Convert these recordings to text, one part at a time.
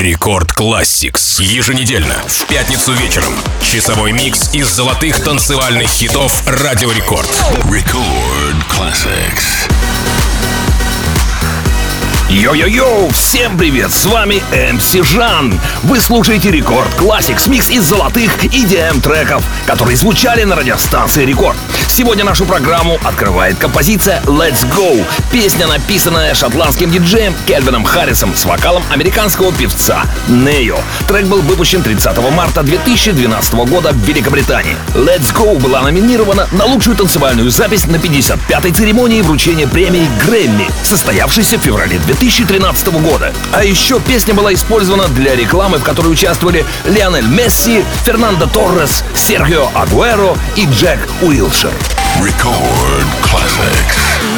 Record Classix. Еженедельно, в пятницу вечером. Часовой микс из золотых танцевальных хитов Радио Рекорд. Record Classix. Йо-йо-йо! Всем привет! С вами MC Жан. Вы слушаете Record Classix, микс из золотых EDM треков, которые звучали на радиостанции Рекорд. Сегодня нашу программу открывает композиция Let's Go. Песня, написанная шотландским диджеем Кельвином Харрисом с вокалом американского певца Нео. Трек был выпущен 30 марта 2012 года в Великобритании. Let's Go была номинирована на лучшую танцевальную запись на 55-й церемонии вручения премии Грэмми, состоявшейся в феврале 2013 года. А еще песня была использована для рекламы, в которой участвовали Лионель Месси, Фернандо Торрес, Серхио Агуэро и Джек Уилшер. Record Classics.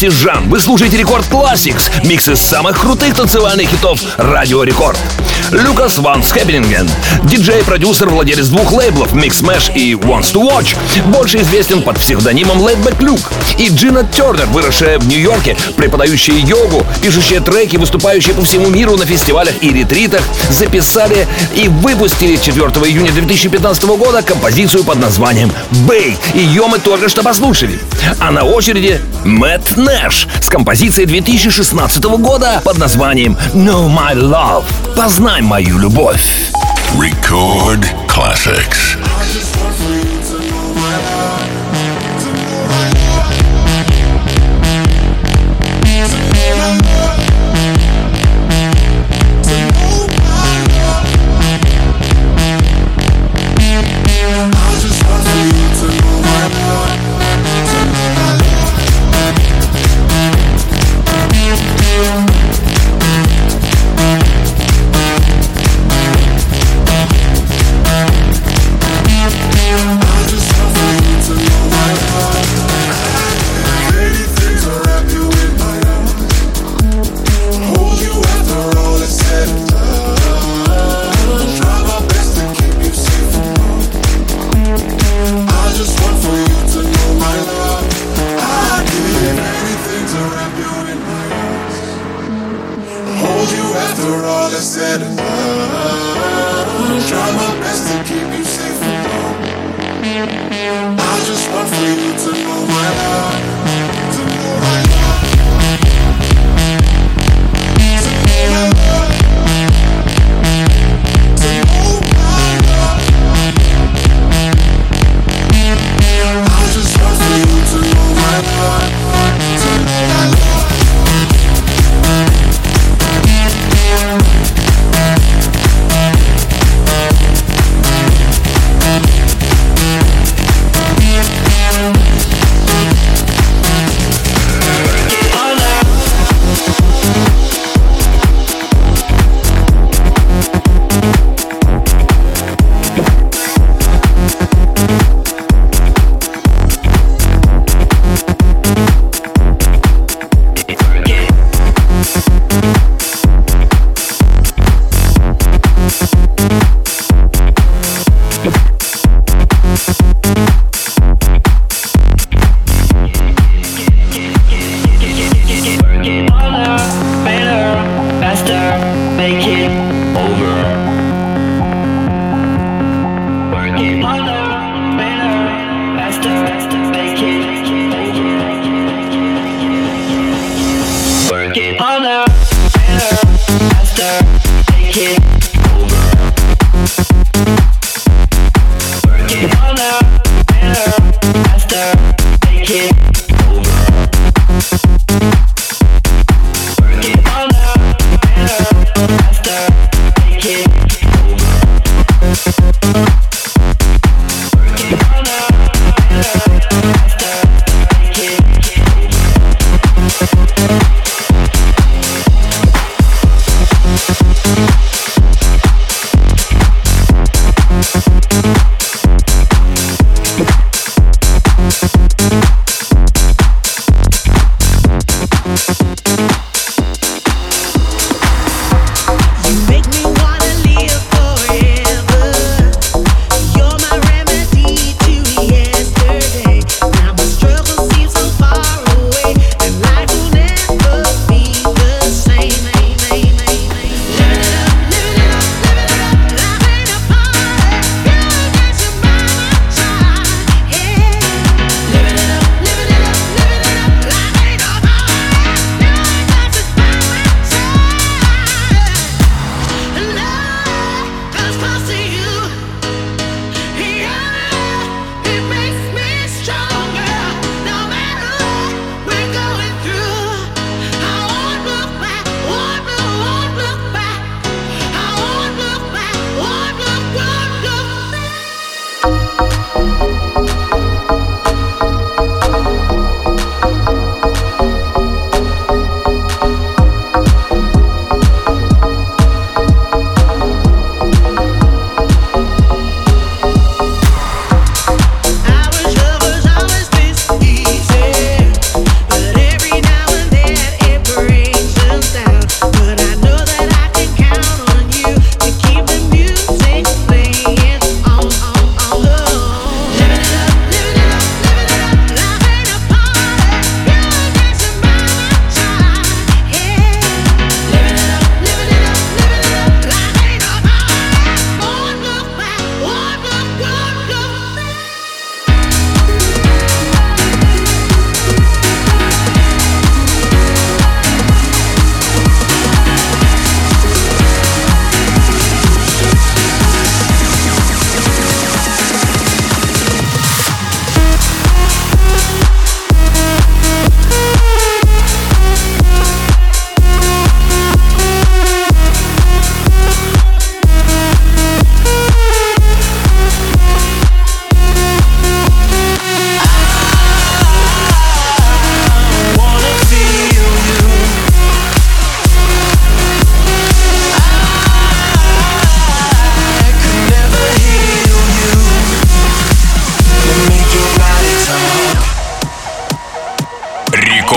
Рекорда MC Жан. Вы слушаете Record Classix, микс из самых крутых танцевальных хитов Радио Рекорд. Люкас Ван Скеппинген, диджей-продюсер, владелец двух лейблов Mixmash и Ones to Watch, больше известен под псевдонимом Laidback Luke. И Джина Тернер, выросшая в Нью-Йорке, преподающая йогу, пишущая треки, выступающая по всему миру на фестивалях и ретритах, записали и выпустили 4 июня 2015 года композицию под названием «Бэй». Ее мы только что послушали. А на очереди Мэтт Нэш с композицией 2016 года под названием «Know My Love». Познай мою любовь. Record classics.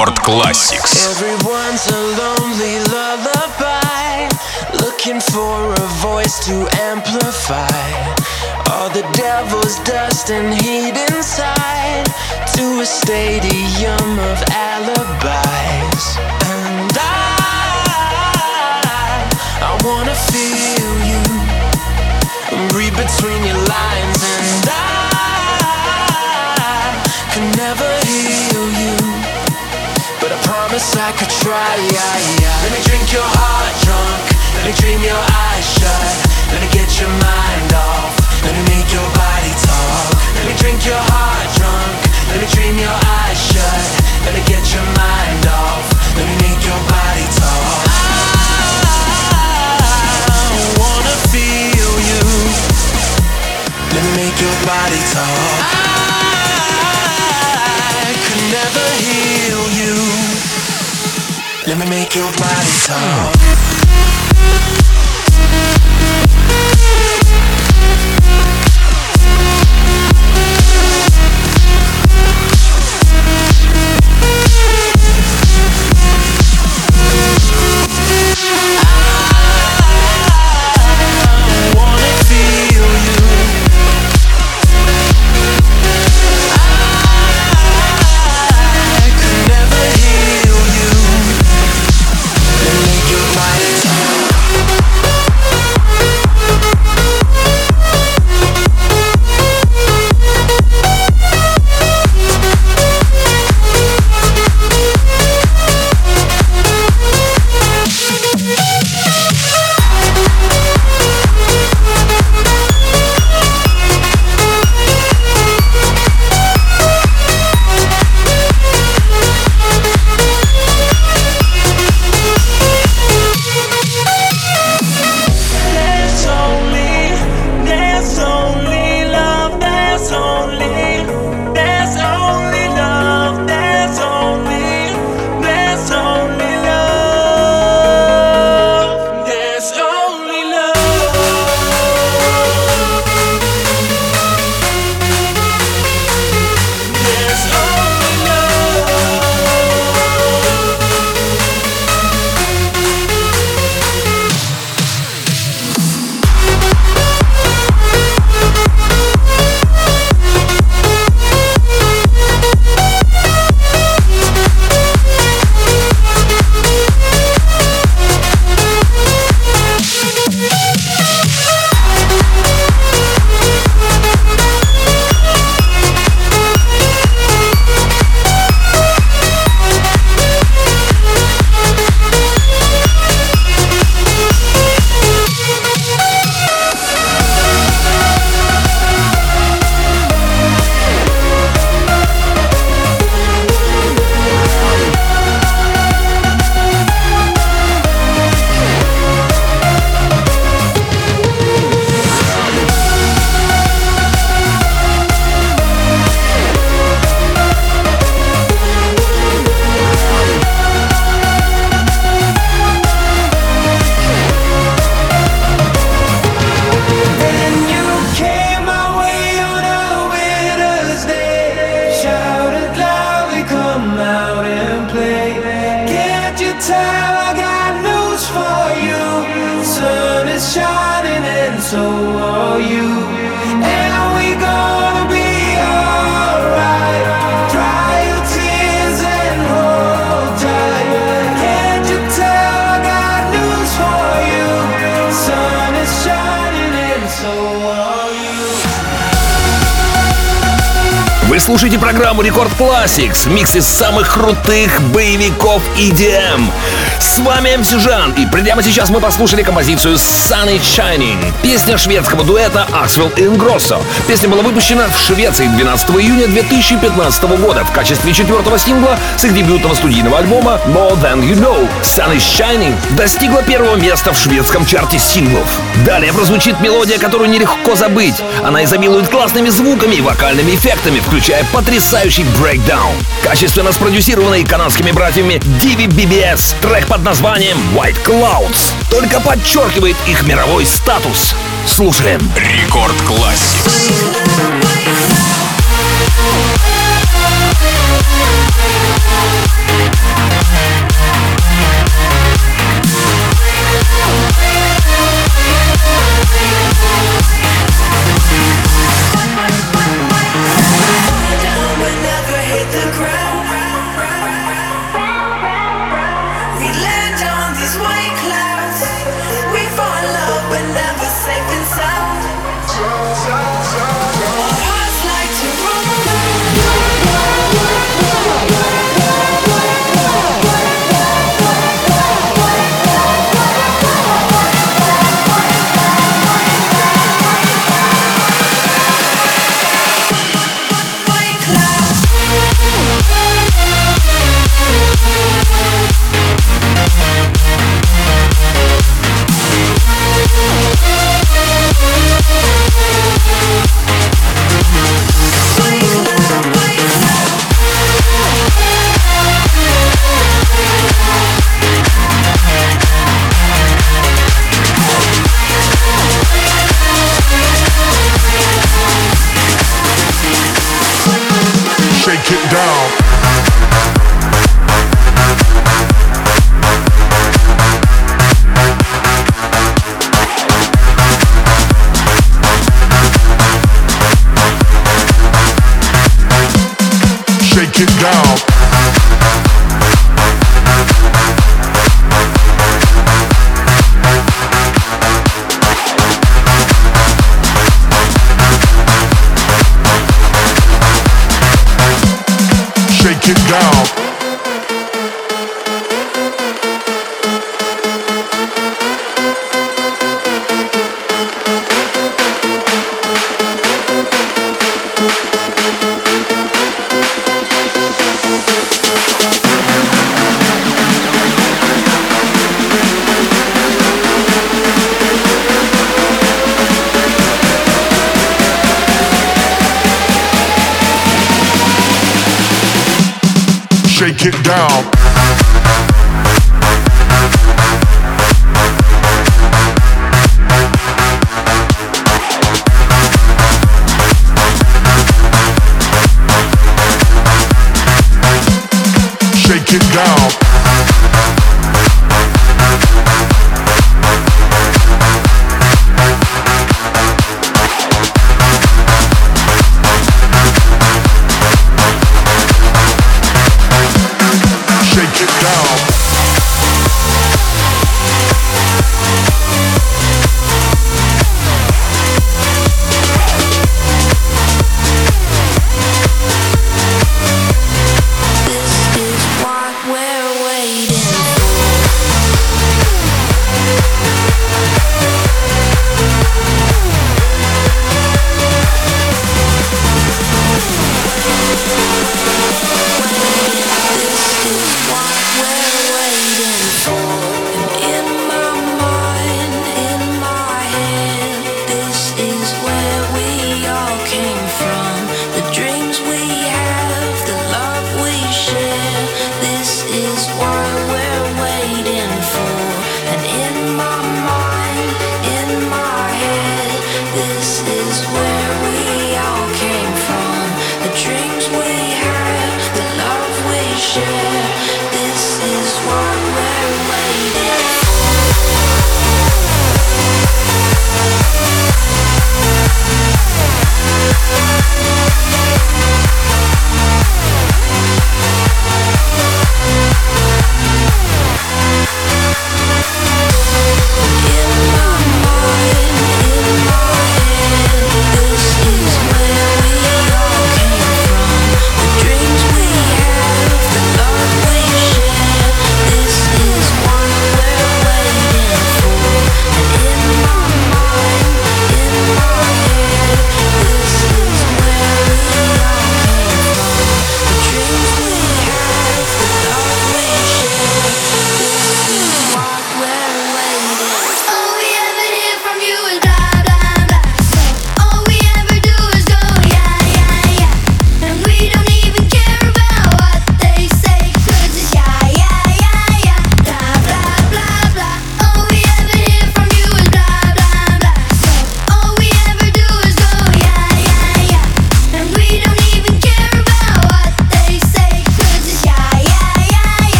Рекорд Classics. Everyone's a lonely lullaby, looking for a voice to amplify all the devil's dust and heat inside to a stadium of alibis. And I, I wanna feel you, read between your lines, and I can never heal promise I could try. Let me drink your heart drunk. Let me dream your eyes shut. Let me get your mind off. Let me make your body talk. Let me drink your heart drunk. Let me dream your eyes shut. Let me get your mind off. Let me make your body talk. I wanna feel you. Let me make your body talk. Let me make your body talk. Слушаете программу Рекорд Classics, микс из самых крутых боевиков EDM. С вами МС Жан, и прямо сейчас мы послушали композицию Sunny Shining, песня шведского дуэта Axwell Ingrosso. Песня была выпущена в Швеции 12 июня 2015 года в качестве четвертого сингла с их дебютного студийного альбома More Than You Know. Sunny Shining достигла первого места в шведском чарте синглов. Далее прозвучит мелодия, которую нелегко забыть. Она изобилует классными звуками и вокальными эффектами, включая потрясающий брейкдаун. Качественно спродюсированный канадскими братьями Divi BBS, трек под названием White Clouds только подчеркивает их мировой статус. Слушаем. Рекорд Classics.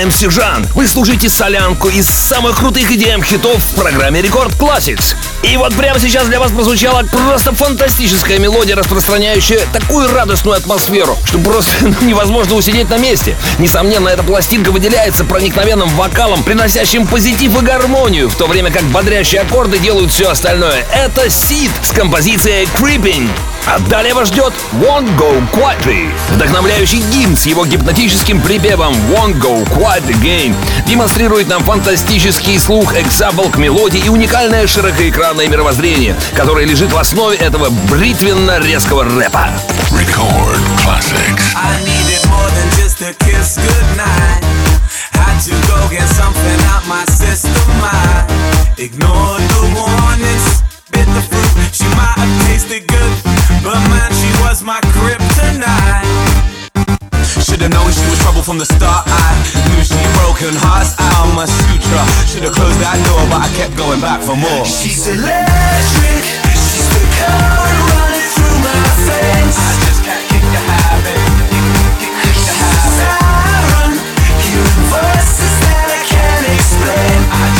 MC Жан. Вы слушаете солянку из самых крутых EDM хитов в программе Рекорд Classics. И вот прямо сейчас для вас прозвучала просто фантастическая мелодия, распространяющая такую радостную атмосферу, что просто ну, невозможно усидеть на месте. Несомненно, эта пластинка выделяется проникновенным вокалом, приносящим позитив и гармонию, в то время как бодрящие аккорды делают все остальное. Это Seed с композицией Creeping. А далее вас ждет Won't Go Quietly, вдохновляющий гимн с его гипнотическим припевом Won't Go Quiet Again демонстрирует нам фантастический слух, экзабл к мелодии и уникальное широкоэкранное мировоззрение, которое лежит в основе этого бритвенно-резкого рэпа. Record classics. I needed more than just a kiss goodnight. Had to go get something out my system. I ignored the warnings, bit the fruit. She might have tasted good, but man, she was my kryptonite. Should've known she was trouble from the start. I knew she broken hearts. I'm a sutra. Should've closed that door, but I kept going back for more. She's electric. She's the code running through my veins. I just can't kick the habit. Kick the habit. Siren, hearing voices that I can't explain. I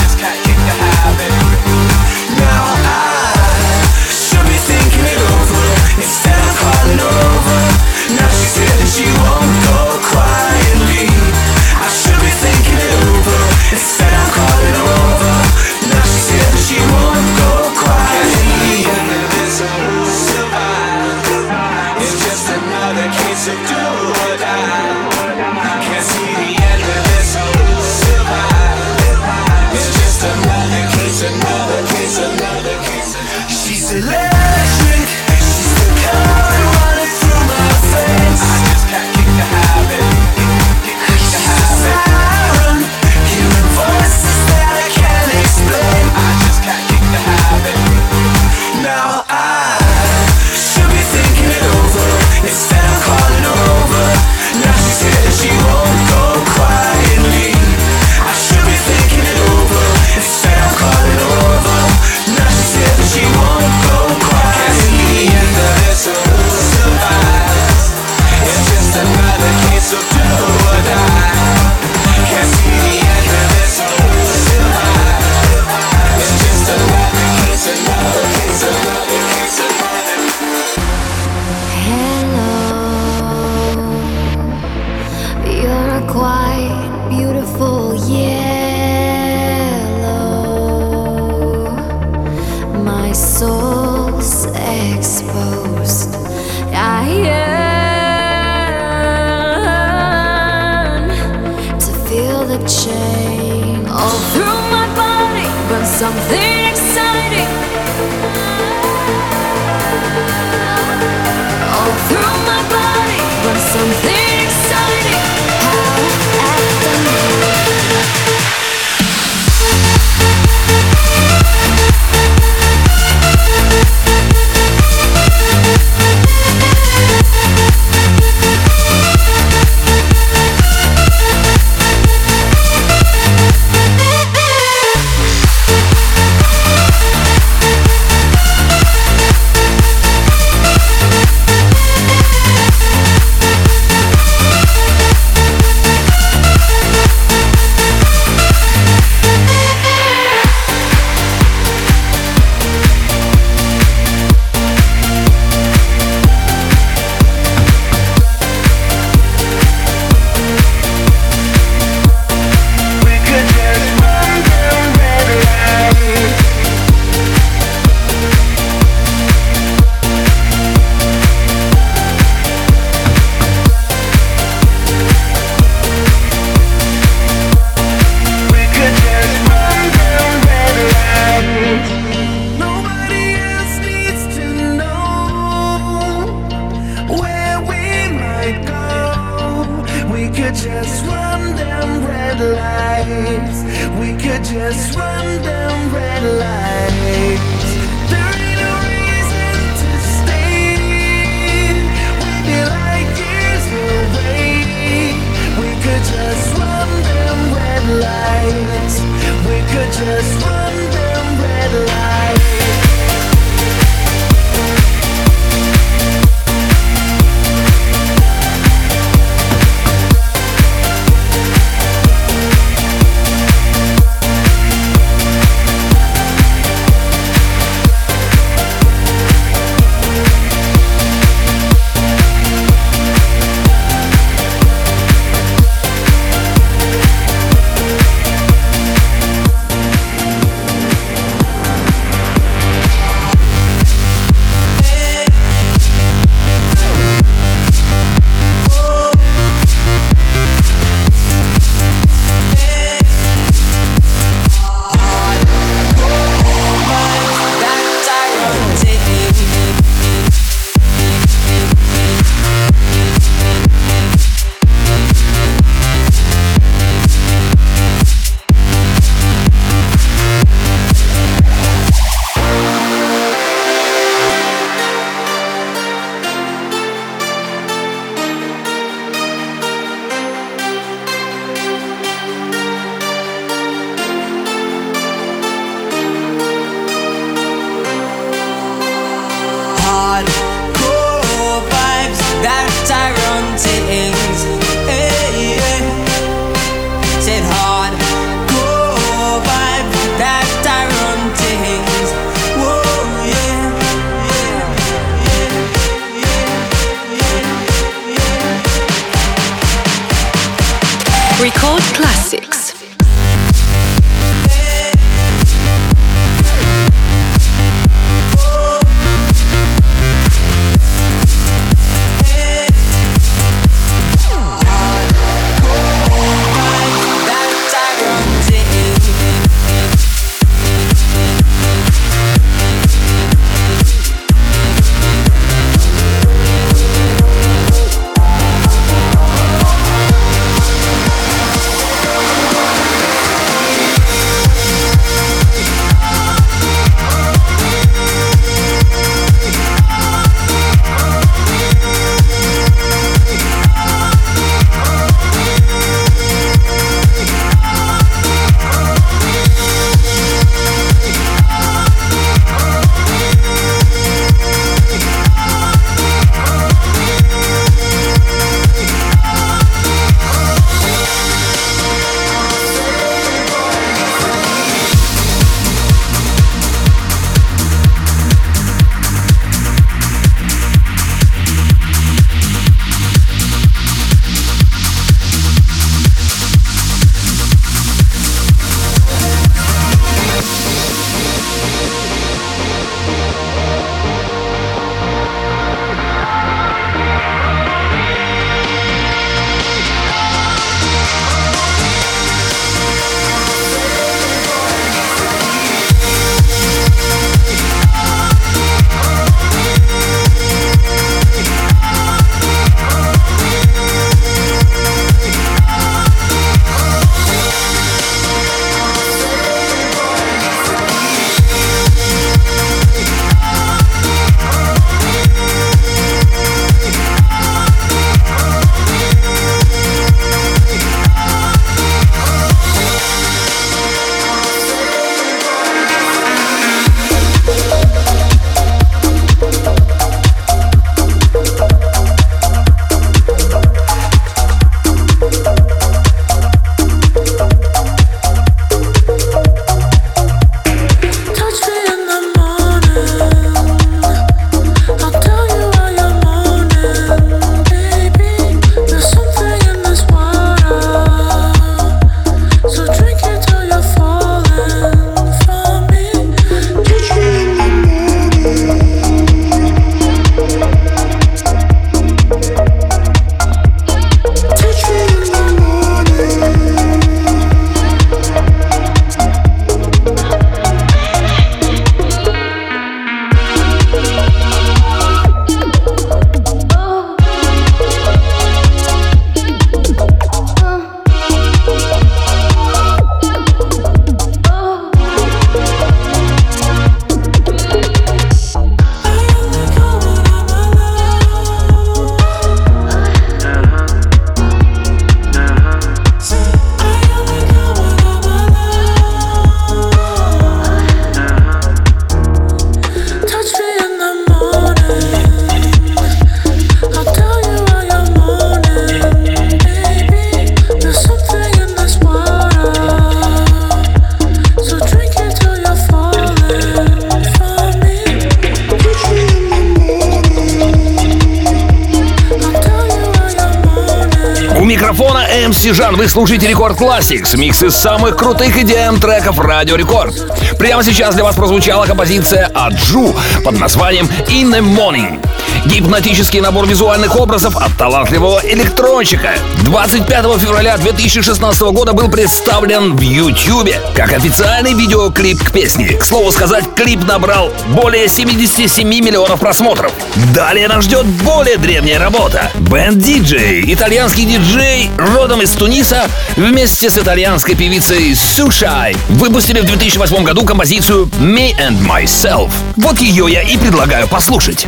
MC Жан, вы слушаете Record Classix, микс из самых крутых EDM треков Радио Рекорд. Прямо сейчас для вас прозвучала композиция ZHU под названием In the Morning. Гипнотический набор визуальных образов от талантливого электронщика. 25 февраля 2016 года был представлен в YouTube как официальный видеоклип к песне. К слову сказать, клип набрал более 77 миллионов просмотров. Далее нас ждет более древняя работа. Ben DJ, итальянский диджей, родом из Туниса, вместе с итальянской певицей Сушай, выпустили в 2008 году композицию Me and Myself. Вот ее я и предлагаю послушать.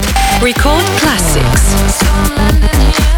Classics.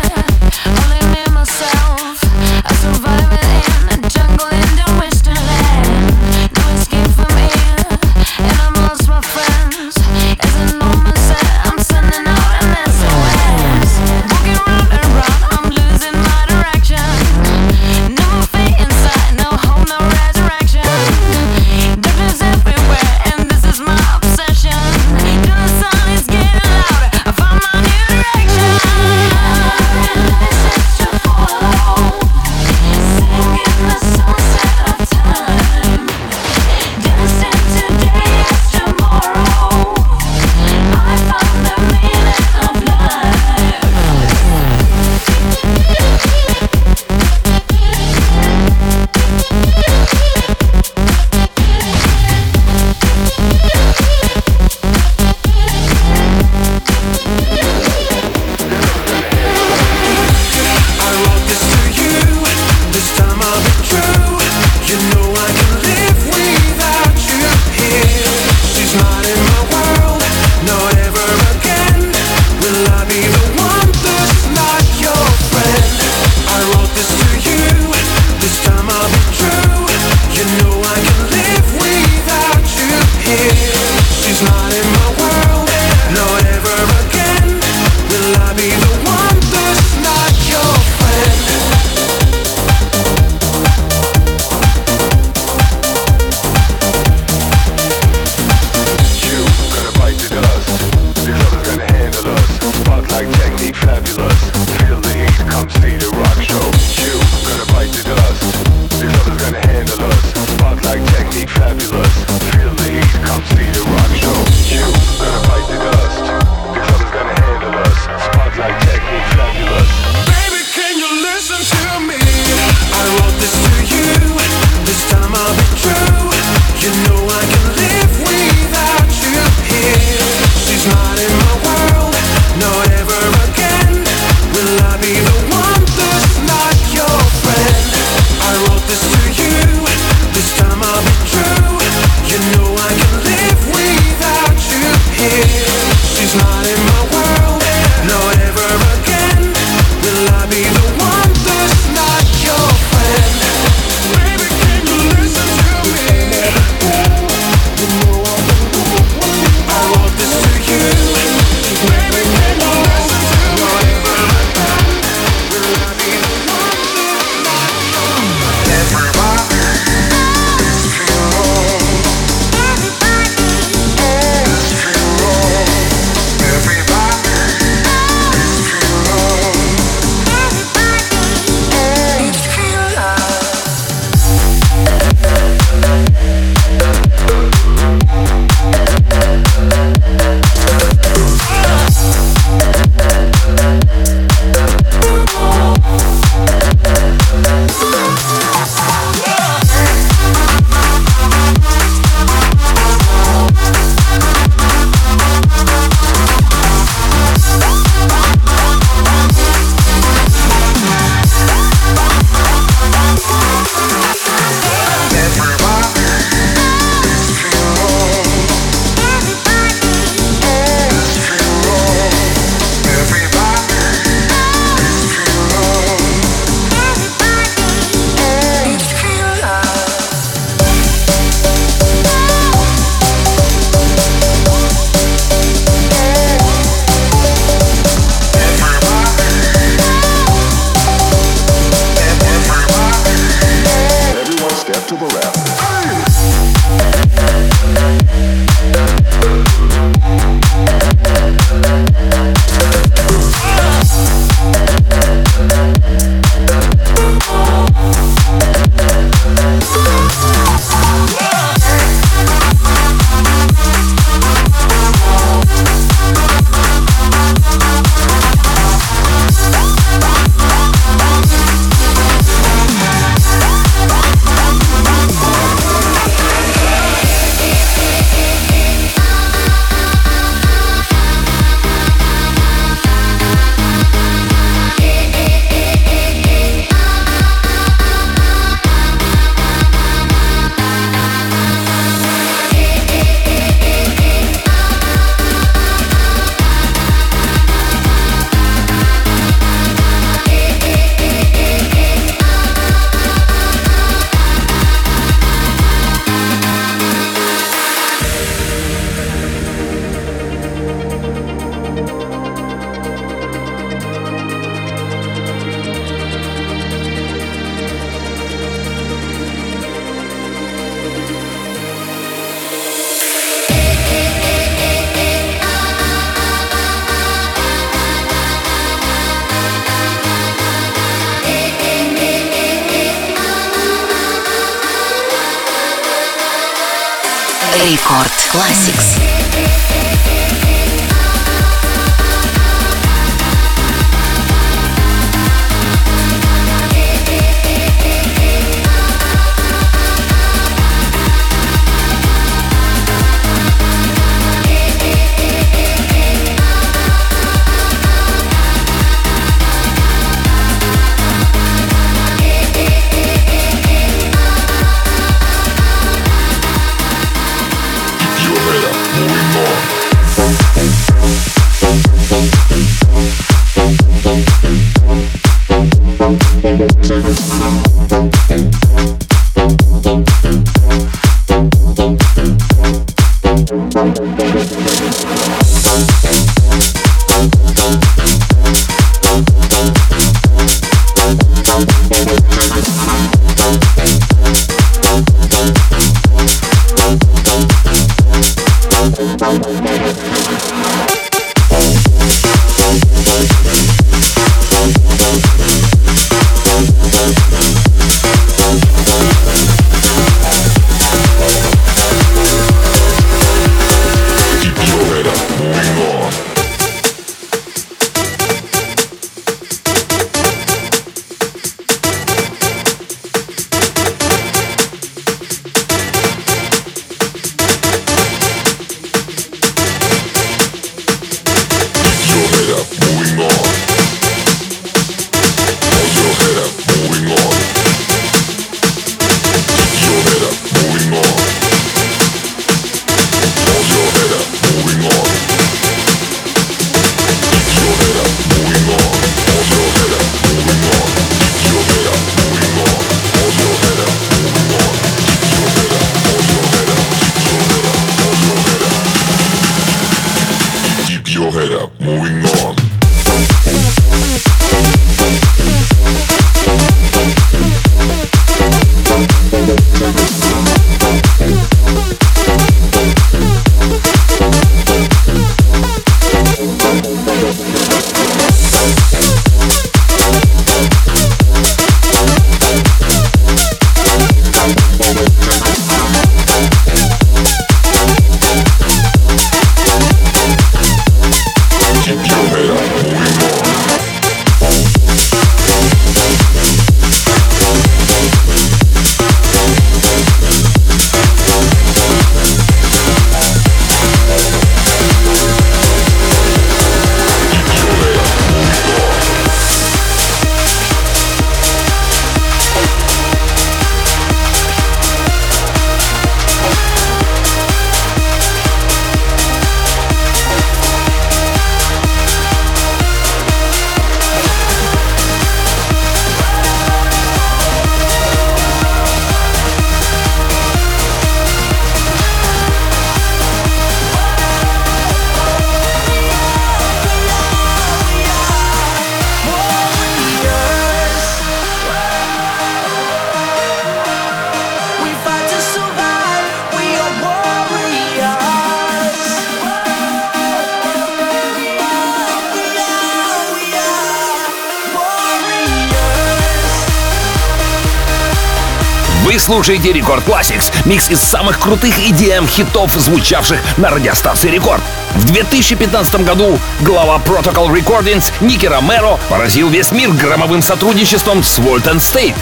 Слушаете Record Classics, микс из самых крутых EDM-хитов, звучавших на радиостанции Рекорд. В 2015 году глава Protocol Recordings Ники Ромеро поразил весь мир громовым сотрудничеством с and State,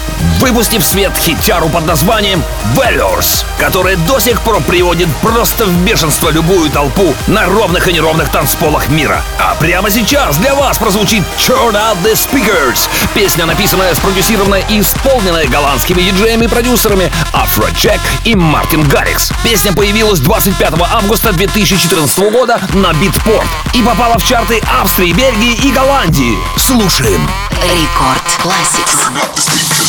выпустив свет хитяру под названием Warriors, которая до сих пор приводит просто в бешенство любую толпу на ровных и неровных танцполах мира. А прямо сейчас для вас прозвучит Turn Up The Speakers, песня, написанная, спродюсированная и исполненная голландскими диджеями и продюсерами Афроджек и Мартин Гаррикс. Песня появилась 25 августа 2014 года на Beatport и попала в чарты Австрии, Бельгии и Голландии. Слушаем. Рекорд Classics.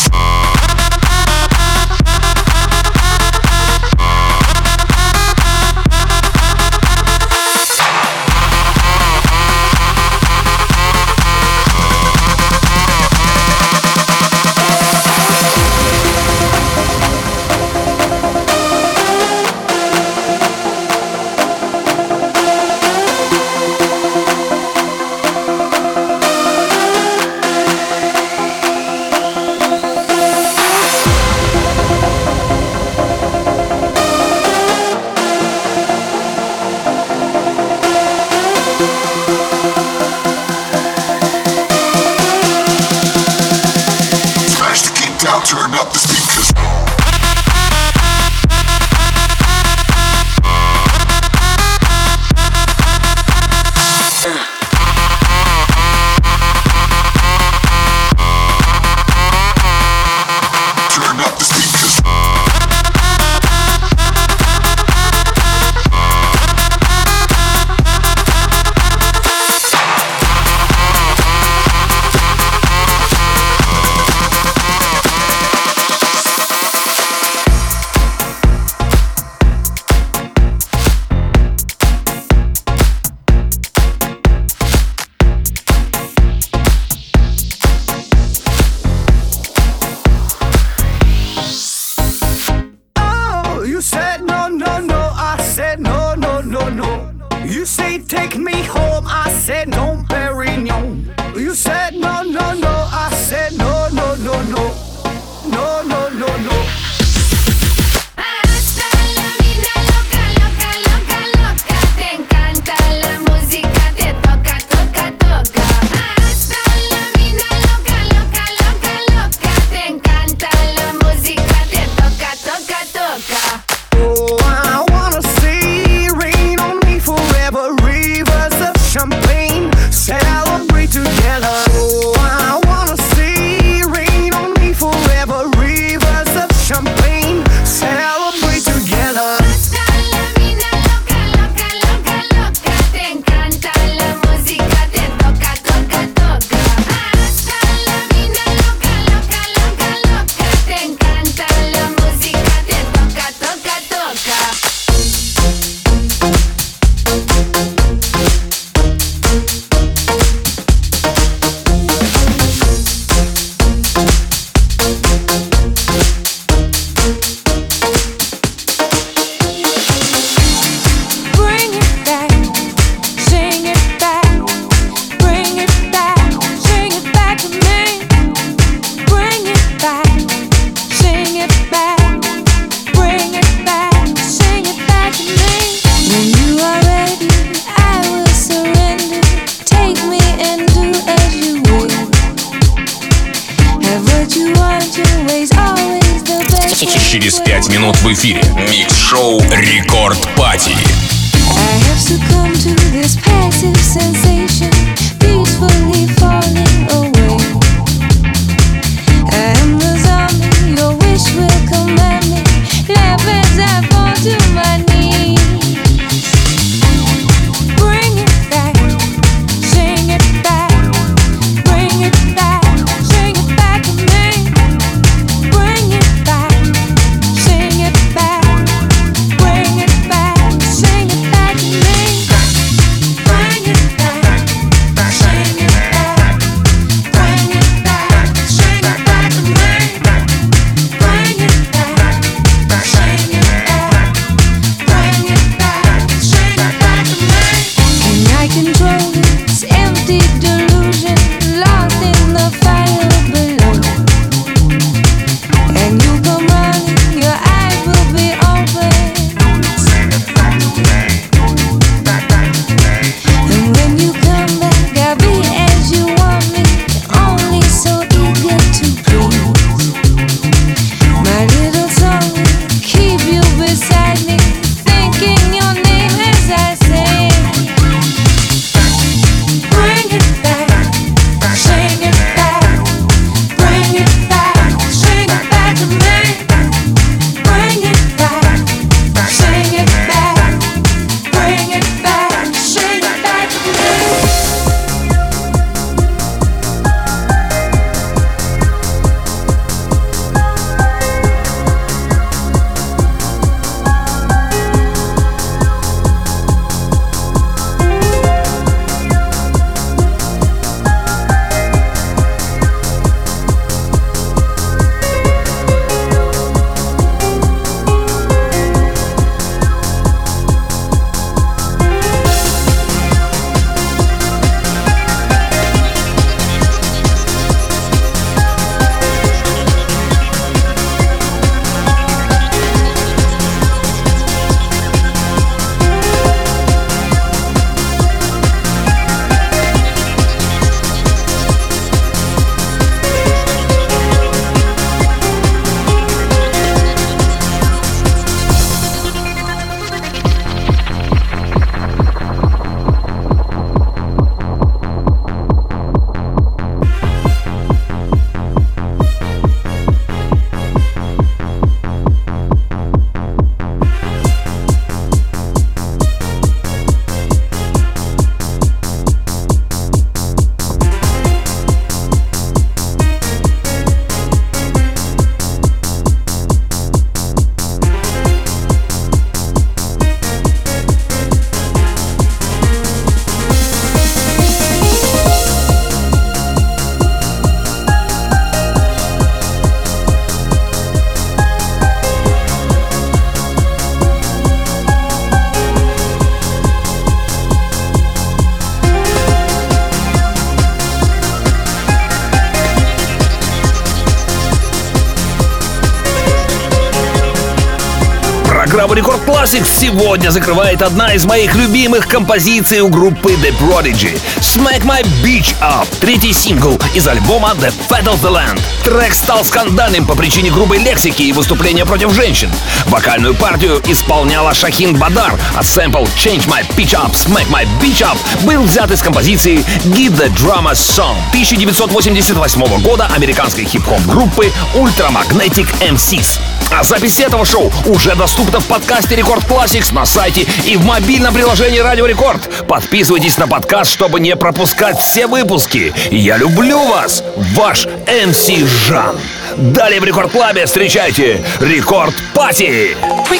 Сегодня закрывает одна из моих любимых композиций у группы The Prodigy Smack My Beach Up, третий сингл из альбома The Fat of the Land. Трек стал скандальным по причине грубой лексики и выступления против женщин. Вокальную партию исполняла Шахин Бадар, а сэмпл Change My Pitch Up, Smack My Beach Up был взят из композиции Give the Drama Song 1988 года американской хип-хоп группы Ultramagnetic MCs. А запись этого шоу уже доступна в подкасте Record Classics на сайте и в мобильном приложении Радио Рекорд. Подписывайтесь на подкаст, чтобы не пропускать все выпуски. Я люблю вас, ваш MC Жан. Далее в Record Club е встречайте Record Party.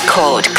Classics.